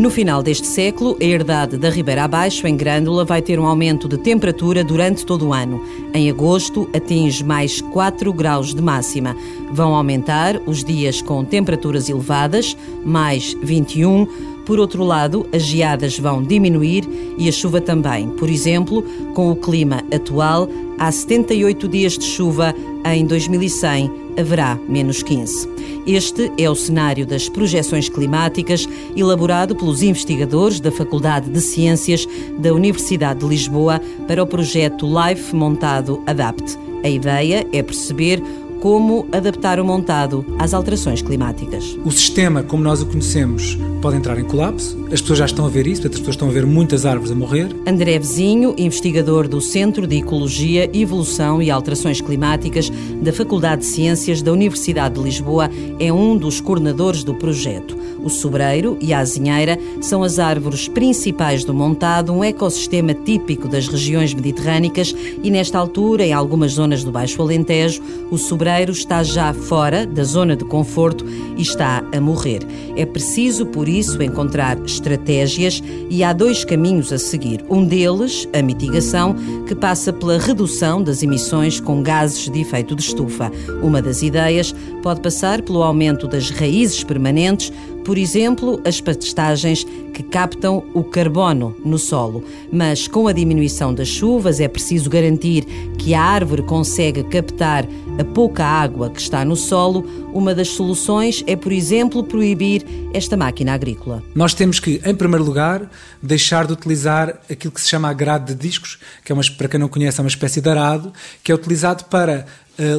No final deste século, a herdade da Ribeira Abaixo, em Grândola, vai ter um aumento de temperatura durante todo o ano. Em agosto, atinge mais 4 graus de máxima. Vão aumentar os dias com temperaturas elevadas, mais 21 por outro lado, as geadas vão diminuir e a chuva também. Por exemplo, com o clima atual, há 78 dias de chuva, em 2100 haverá menos 15. Este é o cenário das projeções climáticas elaborado pelos investigadores da Faculdade de Ciências da Universidade de Lisboa para o projeto LIFE montado ADAPT. A ideia é perceber como adaptar o montado às alterações climáticas. O sistema, como nós o conhecemos, pode entrar em colapso. As pessoas já estão a ver isso, as pessoas estão a ver muitas árvores a morrer. André Vizinho, investigador do Centro de Ecologia, Evolução e Alterações Climáticas da Faculdade de Ciências da Universidade de Lisboa, é um dos coordenadores do projeto. O sobreiro e a azinheira são as árvores principais do montado, um ecossistema típico das regiões mediterrânicas e, nesta altura, em algumas zonas do Baixo Alentejo, o sobreiro está já fora da zona de conforto e está a morrer. É preciso, por isso, encontrar estratégias e há dois caminhos a seguir. Um deles, a mitigação, que passa pela redução das emissões com gases de efeito de estufa. Uma das ideias pode passar pelo aumento das raízes permanentes, por exemplo, as pastagens que captam o carbono no solo. Mas com a diminuição das chuvas é preciso garantir que a árvore consegue captar a pouca água que está no solo. Uma das soluções é, por exemplo, proibir esta máquina agrícola. Nós temos que, em primeiro lugar, deixar de utilizar aquilo que se chama agrado de discos, que é uma, para quem não conhece, é uma espécie de arado, que é utilizado para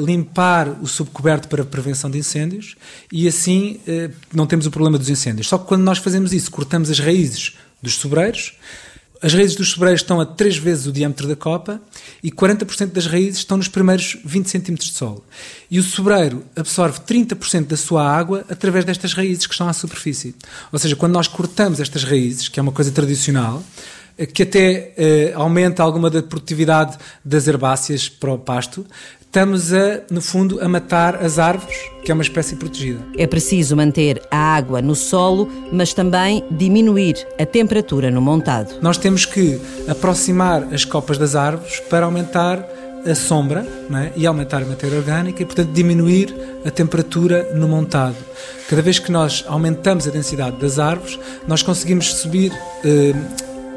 limpar o subcoberto para prevenção de incêndios e assim uh, não temos o problema dos incêndios. Só que quando nós fazemos isso, cortamos as raízes dos sobreiros, as raízes dos sobreiros estão a 3 vezes o diâmetro da copa e 40% das raízes estão nos primeiros 20 cm de solo. E o sobreiro absorve 30% da sua água através destas raízes que estão à superfície. Ou seja, quando nós cortamos estas raízes, que é uma coisa tradicional, eh, que até eh, aumenta alguma da produtividade das herbáceas para o pasto, estamos a, no fundo, a matar as árvores, que é uma espécie protegida. É preciso manter a água no solo, mas também diminuir a temperatura no montado. Nós temos que aproximar as copas das árvores para aumentar a sombra é? e aumentar a matéria orgânica e, portanto, diminuir a temperatura no montado. Cada vez que nós aumentamos a densidade das árvores, nós conseguimos subir. Eh,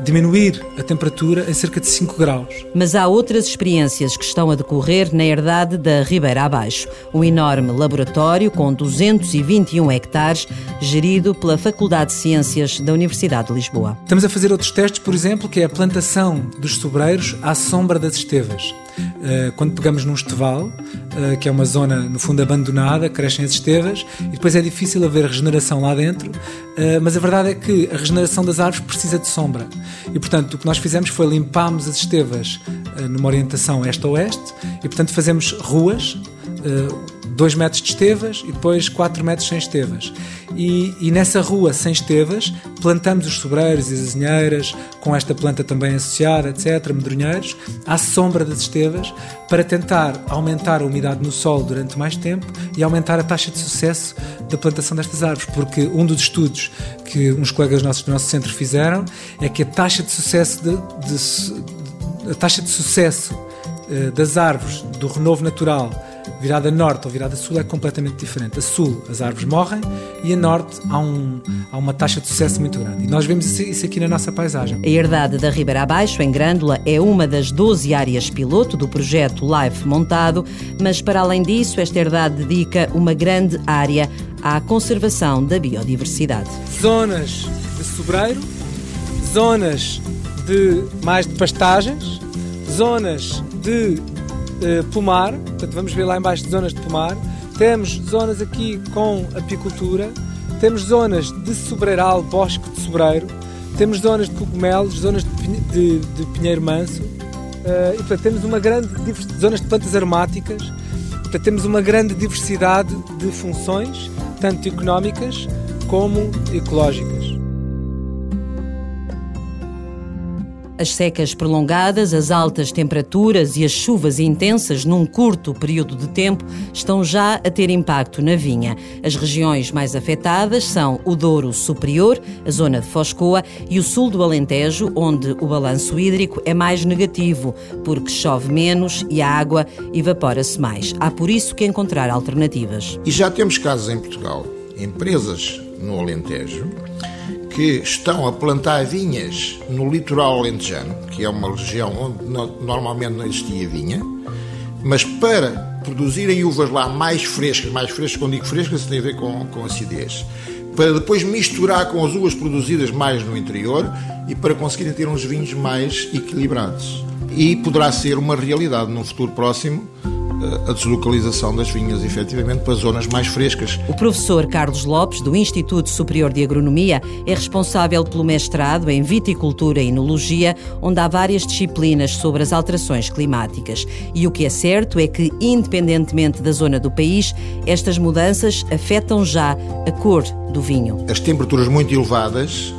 diminuir a temperatura em cerca de 5 graus. Mas há outras experiências que estão a decorrer na herdade da Ribeira Abaixo, um enorme laboratório com 221 hectares, gerido pela Faculdade de Ciências da Universidade de Lisboa. Estamos a fazer outros testes, por exemplo, que é a plantação dos sobreiros à sombra das estevas. Eh, quando pegamos num esteval, eh, que é uma zona no fundo abandonada, crescem as estevas e depois é difícil haver regeneração lá dentro, eh, mas a verdade é que a regeneração das árvores precisa de sombra. E portanto o que nós fizemos foi limpámos as estevas numa orientação este-oeste e portanto fazemos ruas 2 metros de estevas e depois 4 metros sem estevas. E, e, nessa rua sem estevas plantamos os sobreiros e as azinheiras, com esta planta também associada, etc., medronheiros, à sombra das estevas, para tentar aumentar a umidade no solo durante mais tempo e aumentar a taxa de sucesso da plantação destas árvores. Porque um dos estudos que uns colegas nossos do nosso centro fizeram é que a taxa de sucesso de, de a taxa de sucesso uh, das árvores do renovo natural virada norte ou virada sul é completamente diferente. A sul as árvores morrem e a norte há, um, há uma taxa de sucesso muito grande. E nós vemos isso aqui na nossa paisagem. A herdade da Ribeira Abaixo, em Grândola, é uma das 12 áreas piloto do projeto LIFE montado, mas para além disso, esta herdade dedica uma grande área à conservação da biodiversidade. Zonas de sobreiro, zonas de mais de pastagens, zonas de pomar, portanto vamos ver lá embaixo zonas de pomar, temos zonas aqui com apicultura, temos zonas de sobreiral, bosque de sobreiro, temos zonas de cogumelos, zonas de, de, de pinheiro manso, uh, e portanto temos uma grande zonas de plantas aromáticas, portanto temos uma grande diversidade de funções, tanto económicas como ecológicas. As secas prolongadas, as altas temperaturas e as chuvas intensas num curto período de tempo estão já a ter impacto na vinha. As regiões mais afetadas são o Douro Superior, a zona de Foscoa e o sul do Alentejo, onde o balanço hídrico é mais negativo, porque chove menos e a água evapora-se mais. Há por isso que encontrar alternativas. E já temos casos em Portugal, empresas no Alentejo que estão a plantar vinhas no litoral alentejano, que é uma região onde normalmente não existia vinha, mas para produzirem uvas lá mais frescas, mais frescas, quando digo frescas, tem a ver com, com acidez, para depois misturar com as uvas produzidas mais no interior e para conseguirem ter uns vinhos mais equilibrados. E poderá ser uma realidade num futuro próximo a deslocalização das vinhas, efetivamente, para zonas mais frescas. O professor Carlos Lopes, do Instituto Superior de Agronomia, é responsável pelo mestrado em Viticultura e Enologia, onde há várias disciplinas sobre as alterações climáticas. E o que é certo é que, independentemente da zona do país, estas mudanças afetam já a cor do vinho. As temperaturas muito elevadas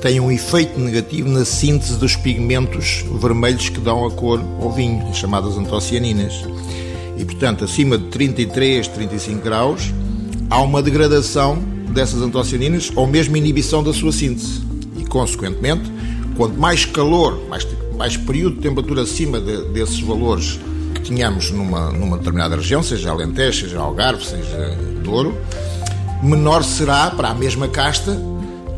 têm um efeito negativo na síntese dos pigmentos vermelhos que dão a cor ao vinho, chamadas antocianinas e, portanto, acima de 33, 35 graus, há uma degradação dessas antocianinas ou mesmo inibição da sua síntese. E, consequentemente, quanto mais calor, mais, mais período de temperatura acima de, desses valores que tínhamos numa, numa determinada região, seja Alentejo, seja Algarve, seja Douro, menor será para a mesma casta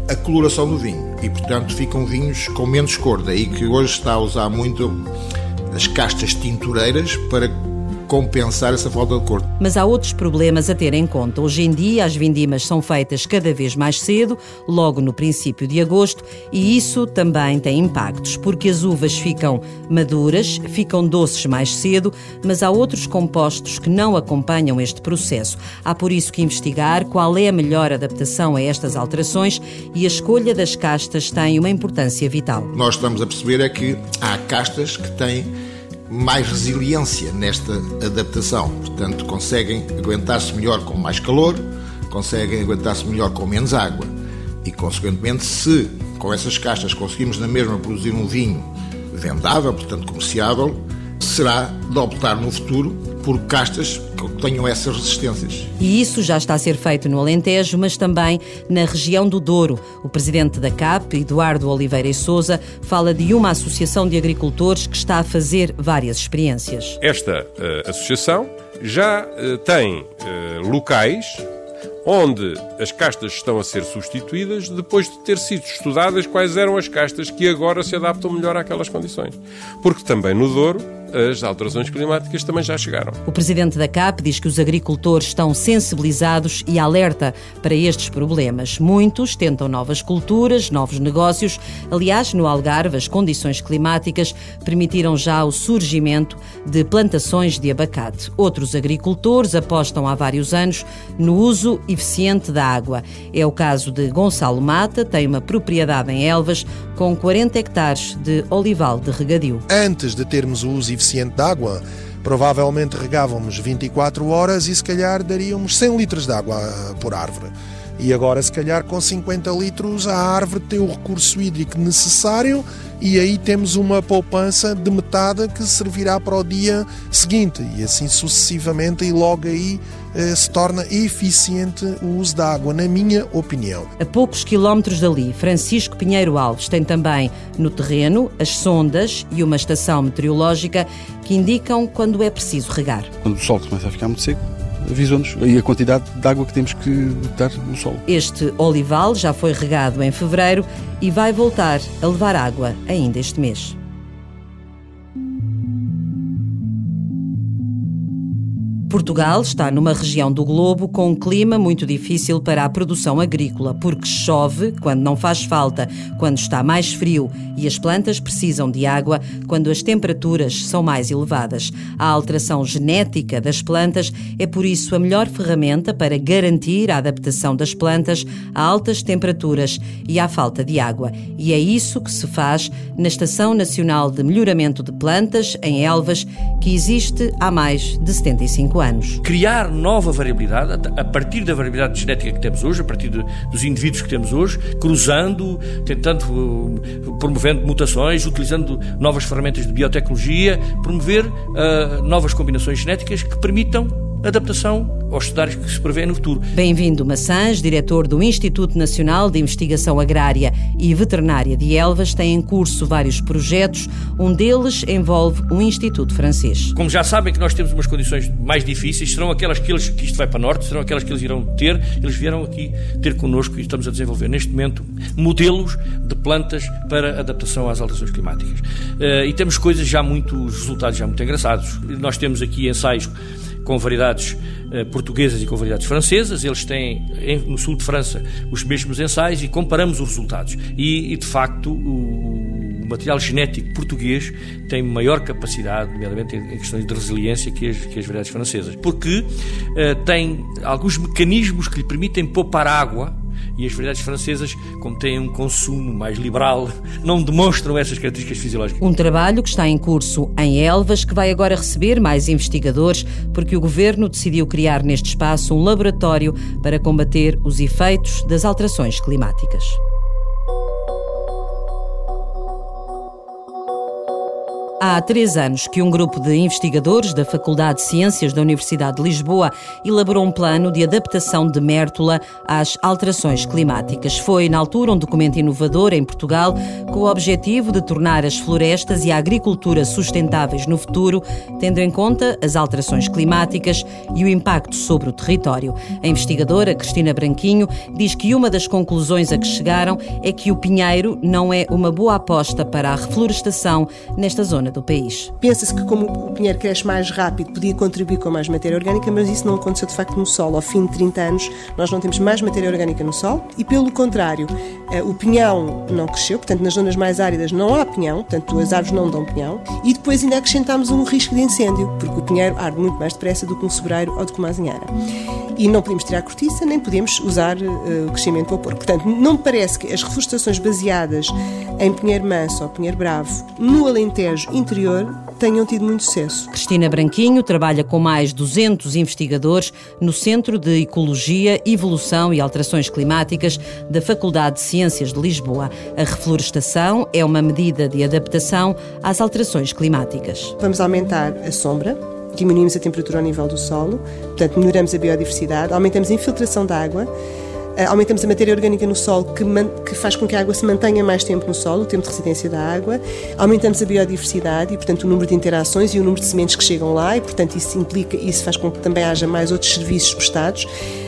a coloração do vinho. E, portanto, ficam vinhos com menos cor. Daí que hoje está a usar muito as castas tintureiras para compensar essa falta de cor. Mas há outros problemas a ter em conta. Hoje em dia, as vindimas são feitas cada vez mais cedo, logo no princípio de agosto, e isso também tem impactos, porque as uvas ficam maduras, ficam doces mais cedo, mas há outros compostos que não acompanham este processo. Há por isso que investigar qual é a melhor adaptação a estas alterações e a escolha das castas tem uma importância vital. Nós estamos a perceber é que há castas que têm mais resiliência nesta adaptação. Portanto, conseguem aguentar-se melhor com mais calor, conseguem aguentar-se melhor com menos água. E, consequentemente, se com essas caixas conseguimos na mesma produzir um vinho vendável, portanto comerciável, será de optar no futuro por castas que tenham essas resistências. E isso já está a ser feito no Alentejo, mas também na região do Douro. O presidente da CAP, Eduardo Oliveira e Souza, fala de uma associação de agricultores que está a fazer várias experiências. Esta uh, associação já uh, tem uh, locais onde as castas estão a ser substituídas depois de ter sido estudadas quais eram as castas que agora se adaptam melhor àquelas condições. Porque também no Douro as alterações climáticas também já chegaram. O presidente da CAP diz que os agricultores estão sensibilizados e alerta para estes problemas. Muitos tentam novas culturas, novos negócios. Aliás, no Algarve, as condições climáticas permitiram já o surgimento de plantações de abacate. Outros agricultores apostam há vários anos no uso eficiente da água. É o caso de Gonçalo Mata, tem uma propriedade em Elvas com 40 hectares de olival de regadio. Antes de termos o uso eficiente de água, provavelmente regávamos 24 horas e se calhar daríamos 100 litros de água eh, por árvore. E agora, se calhar, com 50 litros, a árvore tem o recurso hídrico necessário e aí temos uma poupança de metade que servirá para o dia seguinte e assim sucessivamente, e logo aí eh, se torna eficiente o uso da água, na minha opinião. A poucos quilómetros dali, Francisco Pinheiro Alves tem também no terreno as sondas e uma estação meteorológica que indicam quando é preciso regar. Quando o sol começa a ficar muito seco, avisou-nos e a quantidade de água que temos que botar no solo. Este olival já foi regado em fevereiro e vai voltar a levar água ainda este mês. Portugal está numa região do globo com um clima muito difícil para a produção agrícola, porque chove quando não faz falta, quando está mais frio e as plantas precisam de água quando as temperaturas são mais elevadas. A alteração genética das plantas é, por isso, a melhor ferramenta para garantir a adaptação das plantas a altas temperaturas e à falta de água. E é isso que se faz na Estação Nacional de Melhoramento de Plantas, em Elvas, que existe há mais de 75 anos 25 anos. Criar nova variabilidade, a partir da variabilidade genética que temos hoje, a partir de, dos indivíduos que temos hoje, cruzando, tentando, uh, promovendo mutações, utilizando novas ferramentas de biotecnologia, promover uh, novas combinações genéticas que permitam adaptação aos cenários que se prevê no futuro. Bem-vindo Maçãs, diretor do Instituto Nacional de Investigação Agrária e Veterinária de Elvas, tem em curso vários projetos, um deles envolve um instituto francês. Como já sabem que nós temos umas condições mais difíceis, serão aquelas que, eles, que isto vai para norte, serão aquelas que eles irão ter, eles vieram aqui ter connosco e estamos a desenvolver neste momento modelos de plantas para adaptação às alterações climáticas. Uh, e temos coisas já muito, resultados já muito engraçados. Nós temos aqui ensaios com variedades uh, portuguesas e com variedades francesas. Eles têm, no sul de França, os mesmos ensaios e comparamos os resultados. E, de facto, o, material genético português tem maior capacidade, nomeadamente em, questões de resiliência, que as, que as variedades francesas. Porque uh, tem alguns mecanismos que lhe permitem poupar água e as variedades francesas, como têm um consumo mais liberal, não demonstram essas características fisiológicas. Um trabalho que está em curso em Elvas, que vai agora receber mais investigadores, porque o governo decidiu criar neste espaço um laboratório para combater os efeitos das alterações climáticas. Há três anos que um grupo de investigadores da Faculdade de Ciências da Universidade de Lisboa elaborou um plano de adaptação de Mértola às alterações climáticas. Foi, na altura, um documento inovador em Portugal com o objetivo de tornar as florestas e a agricultura sustentáveis no futuro, tendo em conta as alterações climáticas e o impacto sobre o território. A investigadora Cristina Branquinho diz que uma das conclusões a que chegaram é que o pinheiro não é uma boa aposta para a reflorestação nesta zona do país. Pensa-se que como o pinheiro cresce mais rápido, podia contribuir com mais matéria orgânica, mas isso não aconteceu de facto no solo. Ao fim de 30 anos, nós não temos mais matéria orgânica no solo e, pelo contrário, eh, o pinhão não cresceu, portanto, nas zonas mais áridas não há pinhão, portanto, as árvores não dão pinhão, e depois ainda acrescentámos um risco de incêndio, porque o pinheiro arde muito mais depressa do que um sobreiro ou do que uma azinheira. E não podemos tirar cortiça, nem podemos usar uh, o crescimento do vapor. Portanto, não me parece que as reflorestações baseadas em pinheiro manso ou pinheiro bravo no Alentejo interior tenham tido muito sucesso. Cristina Branquinho trabalha com mais 200 investigadores no Centro de Ecologia, Evolução e Alterações Climáticas da Faculdade de Ciências de Lisboa. A reflorestação é uma medida de adaptação às alterações climáticas. Vamos aumentar a sombra, diminuímos a temperatura ao nível do solo, portanto melhoramos a biodiversidade, aumentamos a infiltração da água aumentamos a matéria orgânica no solo, que, que, faz com que a água se mantenha mais tempo no solo, o tempo de residência da água, aumentamos a biodiversidade e, portanto, o número de interações e o número de sementes que chegam lá, e, portanto, isso implica, isso faz com que também haja mais outros serviços prestados.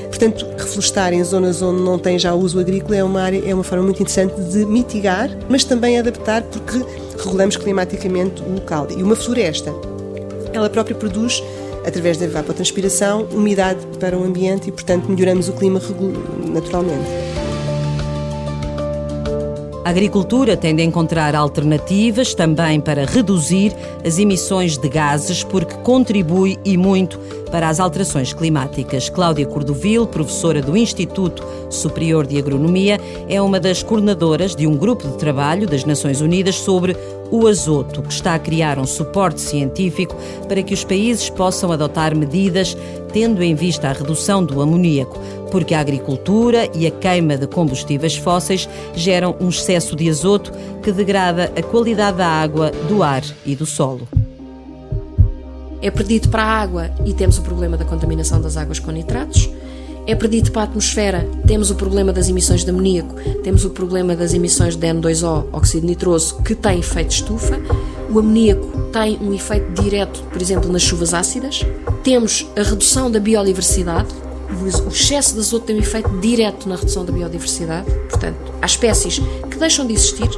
Portanto, reflorestar em zonas onde não tem já uso agrícola é uma, área, é uma forma muito interessante de mitigar, mas também adaptar, porque regulamos climaticamente o local. E uma floresta, ela própria produz através da evapotranspiração, umidade para o ambiente e, portanto, melhoramos o clima naturalmente. A agricultura tende a encontrar alternativas também para reduzir as emissões de gases, porque contribui e muito para as alterações climáticas. Cláudia Cordovil, professora do Instituto Superior de Agronomia, é uma das coordenadoras de um grupo de trabalho das Nações Unidas sobre o azoto, que está a criar um suporte científico para que os países possam adotar medidas tendo em vista a redução do amoníaco, porque a agricultura e a queima de combustíveis fósseis geram um excesso de azoto que degrada a qualidade da água, do ar e do solo. É perdido para a água e temos o problema da contaminação das águas com nitratos é perdido para a atmosfera. Temos o problema das emissões de amoníaco, temos o problema das emissões de N2O, óxido nitroso, que tem efeito estufa. O amoníaco tem um efeito direto, por exemplo, nas chuvas ácidas. Temos a redução da biodiversidade. O excesso de azoto tem um efeito direto na redução da biodiversidade. Portanto, há espécies que deixam de existir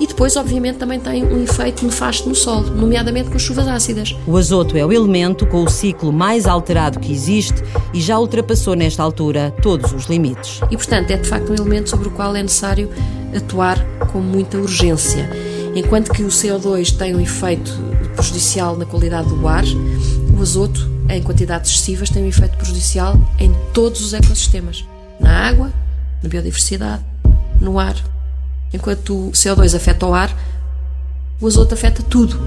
e depois, obviamente, também tem um efeito nefasto no solo, nomeadamente com as chuvas ácidas. O azoto é o elemento com o ciclo mais alterado que existe e já ultrapassou nesta altura todos os limites. E, portanto, é de facto um elemento sobre o qual é necessário atuar com muita urgência. Enquanto que o CO2 tem um efeito prejudicial na qualidade do ar, o azoto, em quantidades excessivas, tem um efeito prejudicial em todos os ecossistemas: na água, na biodiversidade, no ar Enquanto o CO2 afeta o ar, o azoto afeta tudo.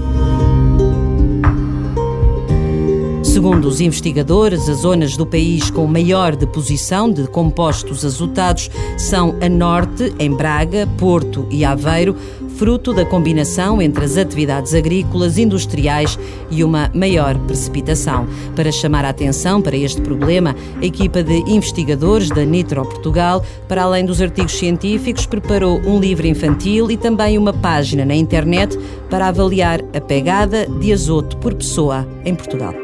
Segundo os investigadores, as zonas do país com maior deposição de compostos azotados são a norte, em Braga, Porto e Aveiro, fruto da combinação entre as atividades agrícolas, industriais e uma maior precipitação. Para chamar a atenção para este problema, a equipa de investigadores da Nitro Portugal, para além dos artigos científicos, preparou um livro infantil e também uma página na internet para avaliar a pegada de azoto por pessoa em Portugal.